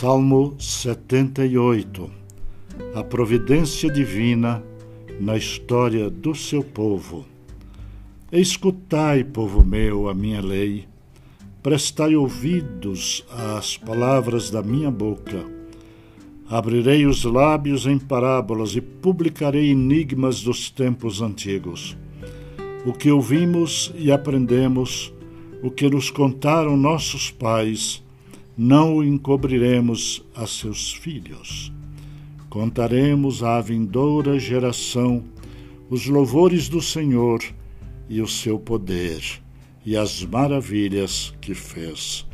Salmo 78 A providência divina na história do seu povo. Escutai, povo meu, a minha lei, prestai ouvidos às palavras da minha boca. Abrirei os lábios em parábolas e publicarei enigmas dos tempos antigos. O que ouvimos e aprendemos, o que nos contaram nossos pais, não o encobriremos a seus filhos. Contaremos à vindoura geração os louvores do Senhor e o seu poder e as maravilhas que fez.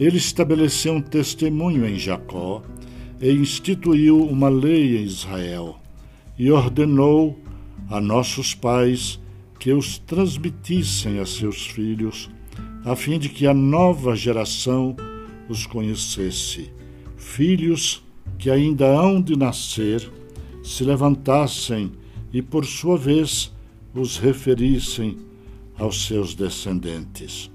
Ele estabeleceu um testemunho em Jacó e instituiu uma lei em Israel e ordenou a nossos pais que os transmitissem a seus filhos, a fim de que a nova geração os conhecesse. Filhos que ainda hão de nascer se levantassem e, por sua vez, os referissem aos seus descendentes,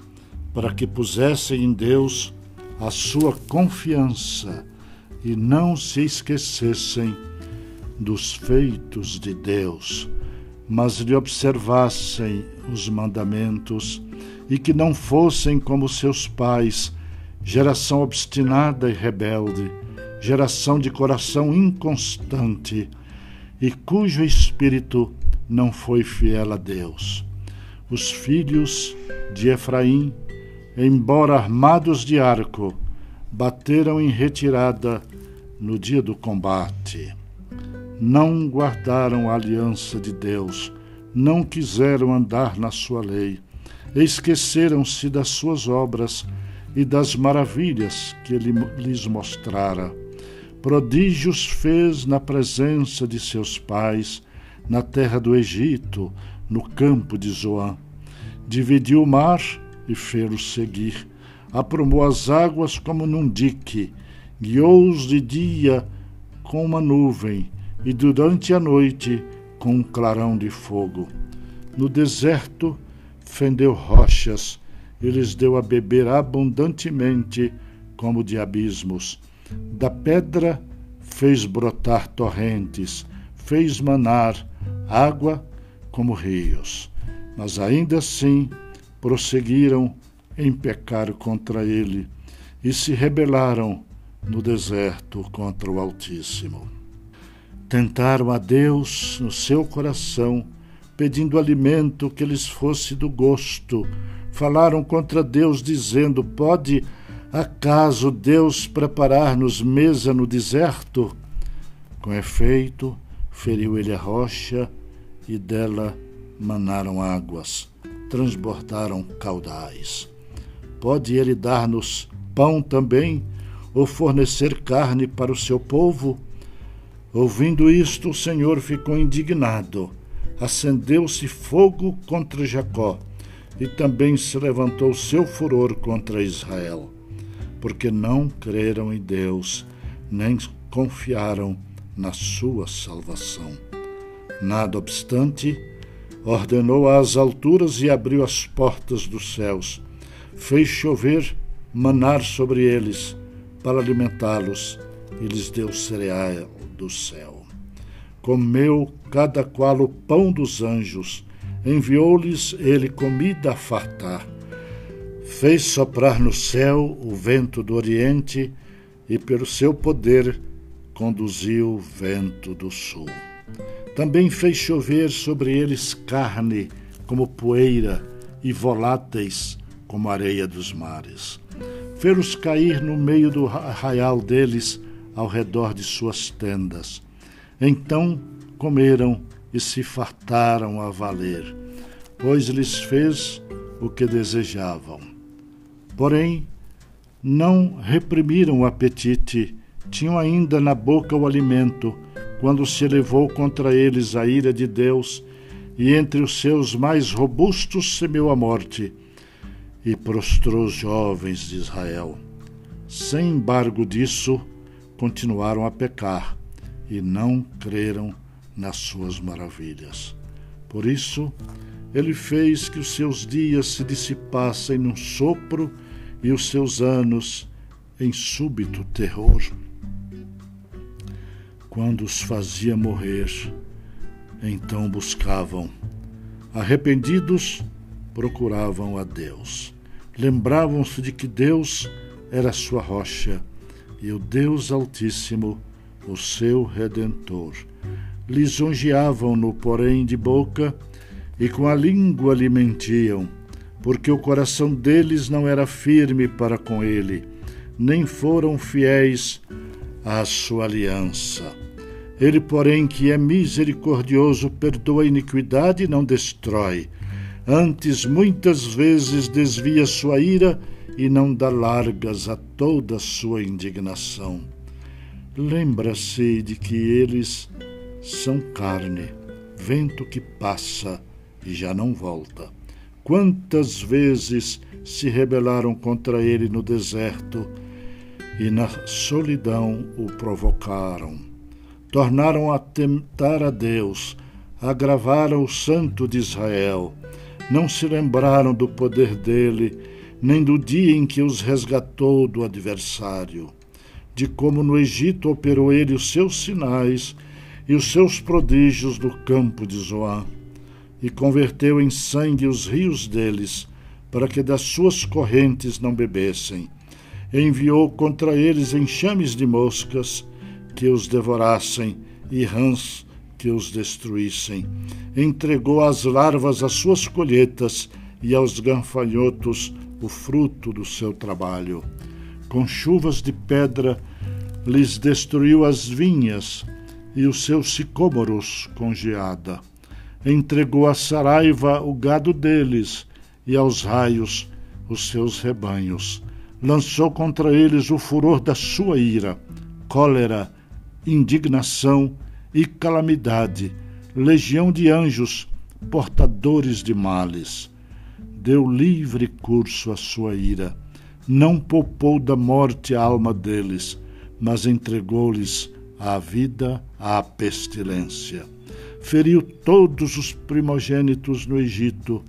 para que pusessem em Deus a sua confiança e não se esquecessem dos feitos de Deus, mas lhe observassem os mandamentos e que não fossem como seus pais geração obstinada e rebelde, geração de coração inconstante e cujo espírito não foi fiel a Deus. Os filhos de Efraim, embora armados de arco, bateram em retirada no dia do combate. Não guardaram a aliança de Deus, não quiseram andar na sua lei, esqueceram-se das suas obras e das maravilhas que ele lhes mostrara. Prodígios fez na presença de seus pais, na terra do Egito, no campo de Zoã. Dividiu o mar e fê-los seguir. Aprumou as águas como num dique, guiou-os de dia com uma nuvem e durante a noite com um clarão de fogo. No deserto fendeu rochas, e lhes deu a beber abundantemente, como de abismos. Da pedra fez brotar torrentes, fez manar água como rios. Mas ainda assim prosseguiram em pecar contra ele e se rebelaram no deserto contra o Altíssimo. Tentaram a Deus no seu coração, pedindo alimento que lhes fosse do gosto, falaram contra Deus, dizendo: Pode acaso Deus preparar-nos mesa no deserto? Com efeito, feriu ele a rocha e dela manaram águas, transbordaram caudais. Pode ele dar-nos pão também, ou fornecer carne para o seu povo? Ouvindo isto, o Senhor ficou indignado. Acendeu-se fogo contra Jacó e também se levantou seu furor contra Israel, porque não creram em Deus, nem confiaram na sua salvação. Nada obstante, ordenou às alturas e abriu as portas dos céus, fez chover manar sobre eles, para alimentá-los, e lhes deu cereal do céu. Comeu cada qual o pão dos anjos, enviou-lhes ele comida a fartar. Fez soprar no céu o vento do Oriente e, pelo seu poder, conduziu o vento do sul. Também fez chover sobre eles carne como poeira e voláteis como areia dos mares. Fê-los cair no meio do arraial deles, ao redor de suas tendas. Então comeram e se fartaram a valer, pois lhes fez o que desejavam. Porém, não reprimiram o apetite, tinham ainda na boca o alimento, quando se elevou contra eles a ira de Deus, e entre os seus mais robustos semeou a morte, e prostrou os jovens de Israel. Sem embargo disso, continuaram a pecar, e não creram nas suas maravilhas. Por isso, ele fez que os seus dias se dissipassem num sopro e os seus anos em súbito terror. Quando os fazia morrer, então buscavam. Arrependidos, procuravam a Deus. Lembravam-se de que Deus era sua rocha e o Deus Altíssimo, o seu redentor. Lisonjeavam-no, porém, de boca e com a língua lhe mentiam, porque o coração deles não era firme para com ele, nem foram fiéis à sua aliança. Ele, porém, que é misericordioso, perdoa a iniquidade e não destrói. Antes, muitas vezes, desvia sua ira e não dá largas a toda sua indignação. Lembra-se de que eles são carne, vento que passa e já não volta. Quantas vezes se rebelaram contra ele no deserto e na solidão o provocaram. Tornaram a tentar a Deus, agravaram o Santo de Israel. Não se lembraram do poder dele nem do dia em que os resgatou do adversário, de como no Egito operou ele os seus sinais e os seus prodígios no campo de Zoá, e converteu em sangue os rios deles, para que das suas correntes não bebessem. Enviou contra eles enxames de moscas que os devorassem e rãs que os destruíssem. Entregou às larvas as suas colheitas e aos ganfanhotos o fruto do seu trabalho. Com chuvas de pedra lhes destruiu as vinhas e os seus sicômoros com geada. Entregou à saraiva o gado deles e aos raios os seus rebanhos. Lançou contra eles o furor da sua ira, cólera, indignação e calamidade, legião de anjos, portadores de males deu livre curso à sua ira. Não poupou da morte a alma deles, mas entregou-lhes a vida à pestilência. Feriu todos os primogênitos no Egito,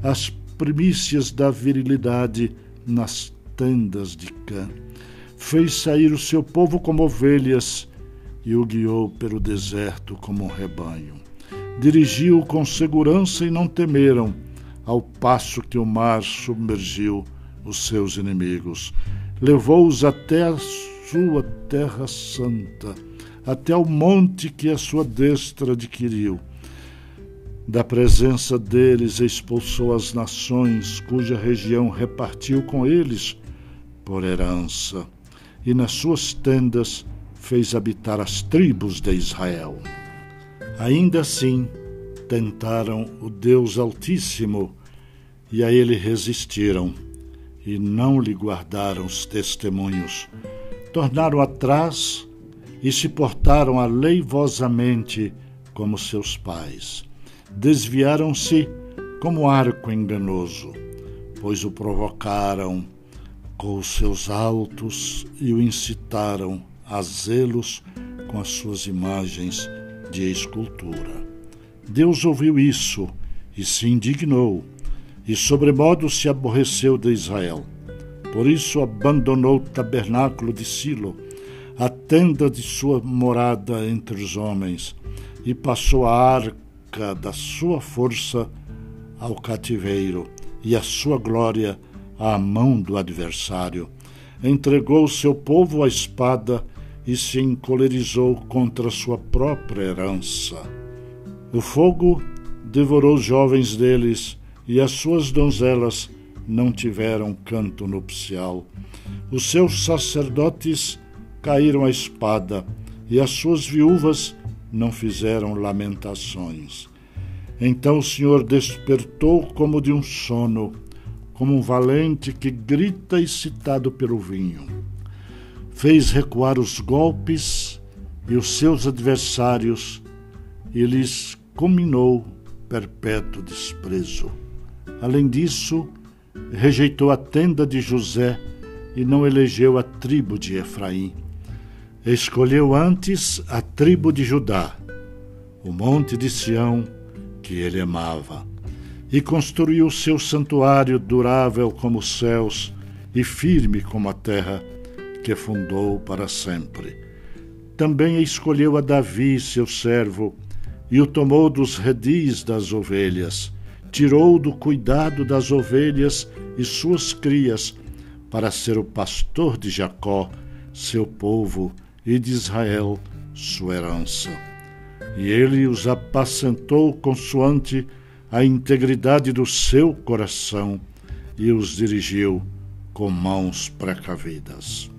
as primícias da virilidade nas tendas de Cã. Fez sair o seu povo como ovelhas e o guiou pelo deserto como um rebanho. Dirigiu com segurança e não temeram ao passo que o mar submergiu os seus inimigos. Levou-os até a sua terra santa, até o monte que a sua destra adquiriu. Da presença deles expulsou as nações, cuja região repartiu com eles por herança, e nas suas tendas fez habitar as tribos de Israel. Ainda assim, tentaram o Deus Altíssimo e a ele resistiram e não lhe guardaram os testemunhos. Tornaram atrás e se portaram aleivosamente como seus pais. Desviaram-se como arco enganoso, pois o provocaram com os seus altos e o incitaram a zelos com as suas imagens de escultura. Deus ouviu isso e se indignou, e sobremodo se aborreceu de Israel. Por isso abandonou o tabernáculo de Silo, a tenda de sua morada entre os homens, e passou a arca da sua força ao cativeiro, e a sua glória à mão do adversário. Entregou seu povo à espada e se encolerizou contra sua própria herança. O fogo devorou os jovens deles e as suas donzelas não tiveram canto nupcial. Os seus sacerdotes caíram à espada e as suas viúvas não fizeram lamentações. Então o Senhor despertou como de um sono, como um valente que grita excitado pelo vinho. Fez recuar os golpes e os seus adversários e lhes combinou perpétuo desprezo. Além disso, rejeitou a tenda de José e não elegeu a tribo de Efraim. Escolheu antes a tribo de Judá, o monte de Sião que ele amava, e construiu seu santuário durável como os céus e firme como a terra que fundou para sempre. Também escolheu a Davi, seu servo, e o tomou dos redis das ovelhas, tirou do cuidado das ovelhas e suas crias, para ser o pastor de Jacó, seu povo, e de Israel, sua herança. E ele os apacentou consoante a integridade do seu coração e os dirigiu com mãos precavidas.